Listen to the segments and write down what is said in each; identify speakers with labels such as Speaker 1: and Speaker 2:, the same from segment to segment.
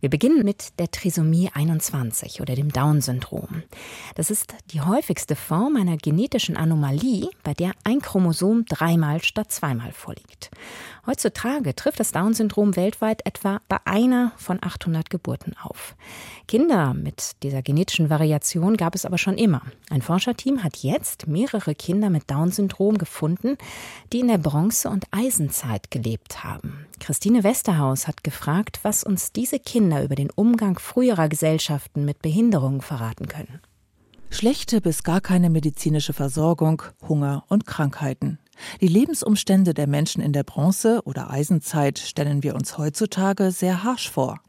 Speaker 1: Wir beginnen mit der Trisomie 21 oder dem Down-Syndrom. Das ist die häufigste Form einer genetischen Anomalie, bei der ein Chromosom dreimal statt zweimal vorliegt. Heutzutage trifft das Down-Syndrom weltweit etwa bei einer von 800 Geburten auf. Kinder mit dieser genetischen Variation gab es aber schon immer. Ein Forscherteam hat jetzt mehrere Kinder mit Down-Syndrom gefunden, die in der Bronze- und Eisenzeit gelebt haben. Christine Westerhaus hat gefragt, was uns diese Kinder über den Umgang früherer Gesellschaften mit Behinderungen verraten können.
Speaker 2: Schlechte bis gar keine medizinische Versorgung, Hunger und Krankheiten. Die Lebensumstände der Menschen in der Bronze- oder Eisenzeit stellen wir uns heutzutage sehr harsch vor.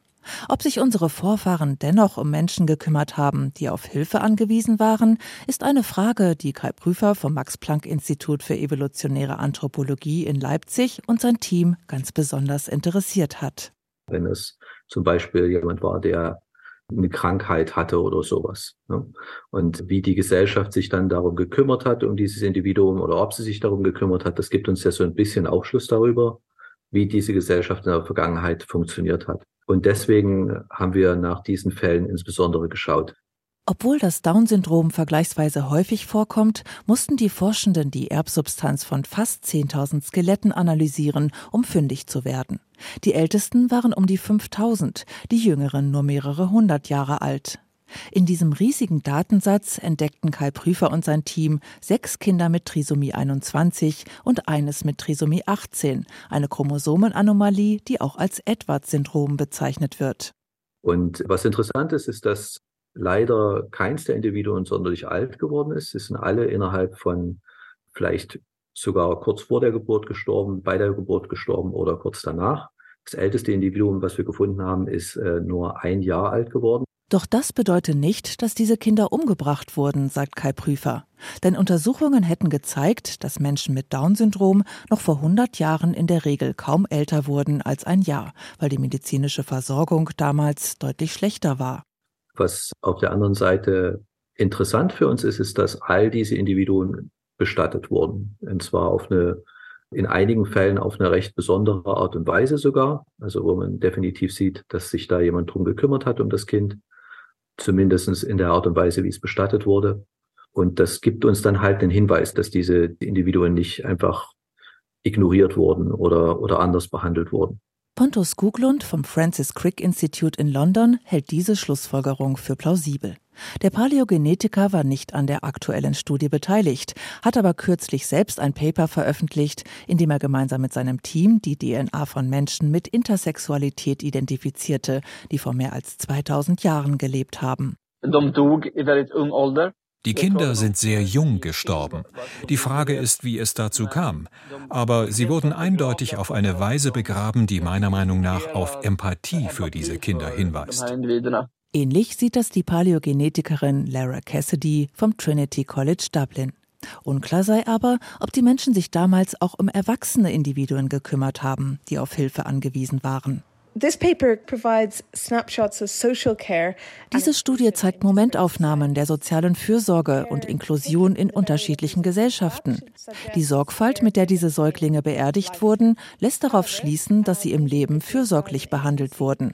Speaker 2: Ob sich unsere Vorfahren dennoch um Menschen gekümmert haben, die auf Hilfe angewiesen waren, ist eine Frage, die Kai Prüfer vom Max-Planck-Institut für evolutionäre Anthropologie in Leipzig und sein Team ganz besonders interessiert hat.
Speaker 3: Wenn es zum Beispiel jemand war, der eine Krankheit hatte oder sowas. Ne? Und wie die Gesellschaft sich dann darum gekümmert hat, um dieses Individuum oder ob sie sich darum gekümmert hat, das gibt uns ja so ein bisschen Aufschluss darüber, wie diese Gesellschaft in der Vergangenheit funktioniert hat. Und deswegen haben wir nach diesen Fällen insbesondere geschaut.
Speaker 2: Obwohl das Down-Syndrom vergleichsweise häufig vorkommt, mussten die Forschenden die Erbsubstanz von fast 10.000 Skeletten analysieren, um fündig zu werden. Die ältesten waren um die 5000, die jüngeren nur mehrere hundert Jahre alt. In diesem riesigen Datensatz entdeckten Kai Prüfer und sein Team sechs Kinder mit Trisomie 21 und eines mit Trisomie 18, eine Chromosomenanomalie, die auch als Edwards-Syndrom bezeichnet wird.
Speaker 3: Und was interessant ist, ist, dass leider keins der Individuen sonderlich alt geworden ist. Sie sind alle innerhalb von vielleicht sogar kurz vor der Geburt gestorben, bei der Geburt gestorben oder kurz danach. Das älteste Individuum, was wir gefunden haben, ist äh, nur ein Jahr alt geworden.
Speaker 2: Doch das bedeutet nicht, dass diese Kinder umgebracht wurden, sagt Kai Prüfer. Denn Untersuchungen hätten gezeigt, dass Menschen mit Down-Syndrom noch vor 100 Jahren in der Regel kaum älter wurden als ein Jahr, weil die medizinische Versorgung damals deutlich schlechter war.
Speaker 3: Was auf der anderen Seite interessant für uns ist, ist, dass all diese Individuen bestattet wurden. Und zwar auf eine, in einigen Fällen auf eine recht besondere Art und Weise sogar. Also wo man definitiv sieht, dass sich da jemand drum gekümmert hat um das Kind. Zumindest in der Art und Weise, wie es bestattet wurde. Und das gibt uns dann halt den Hinweis, dass diese Individuen nicht einfach ignoriert wurden oder, oder anders behandelt wurden.
Speaker 2: Pontus Guglund vom Francis Crick Institute in London hält diese Schlussfolgerung für plausibel. Der Paläogenetiker war nicht an der aktuellen Studie beteiligt, hat aber kürzlich selbst ein Paper veröffentlicht, in dem er gemeinsam mit seinem Team die DNA von Menschen mit Intersexualität identifizierte, die vor mehr als 2000 Jahren gelebt haben.
Speaker 4: Die Kinder sind sehr jung gestorben. Die Frage ist, wie es dazu kam. Aber sie wurden eindeutig auf eine Weise begraben, die meiner Meinung nach auf Empathie für diese Kinder hinweist.
Speaker 2: Ähnlich sieht das die Paläogenetikerin Lara Cassidy vom Trinity College Dublin. Unklar sei aber, ob die Menschen sich damals auch um erwachsene Individuen gekümmert haben, die auf Hilfe angewiesen waren. Diese Studie zeigt Momentaufnahmen der sozialen Fürsorge und Inklusion in unterschiedlichen Gesellschaften. Die Sorgfalt, mit der diese Säuglinge beerdigt wurden, lässt darauf schließen, dass sie im Leben fürsorglich behandelt wurden.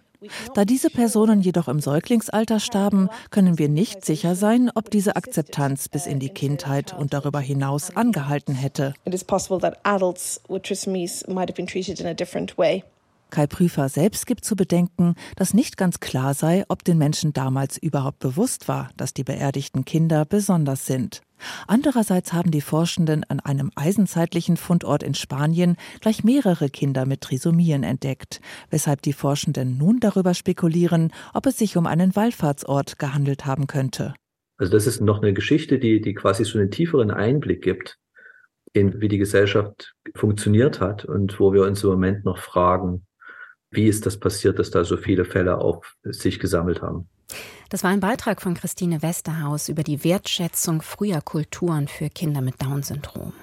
Speaker 2: Da diese Personen jedoch im Säuglingsalter starben, können wir nicht sicher sein, ob diese Akzeptanz bis in die Kindheit und darüber hinaus angehalten hätte. It is possible that adults with trisomies might have been treated in a different way. Kai Prüfer selbst gibt zu bedenken, dass nicht ganz klar sei, ob den Menschen damals überhaupt bewusst war, dass die beerdigten Kinder besonders sind. Andererseits haben die Forschenden an einem eisenzeitlichen Fundort in Spanien gleich mehrere Kinder mit Trisomien entdeckt, weshalb die Forschenden nun darüber spekulieren, ob es sich um einen Wallfahrtsort gehandelt haben könnte.
Speaker 3: Also das ist noch eine Geschichte, die, die quasi so einen tieferen Einblick gibt in wie die Gesellschaft funktioniert hat und wo wir uns im Moment noch fragen, wie ist das passiert, dass da so viele Fälle auf sich gesammelt haben.
Speaker 1: Das war ein Beitrag von Christine Westerhaus über die Wertschätzung früher Kulturen für Kinder mit Down-Syndrom.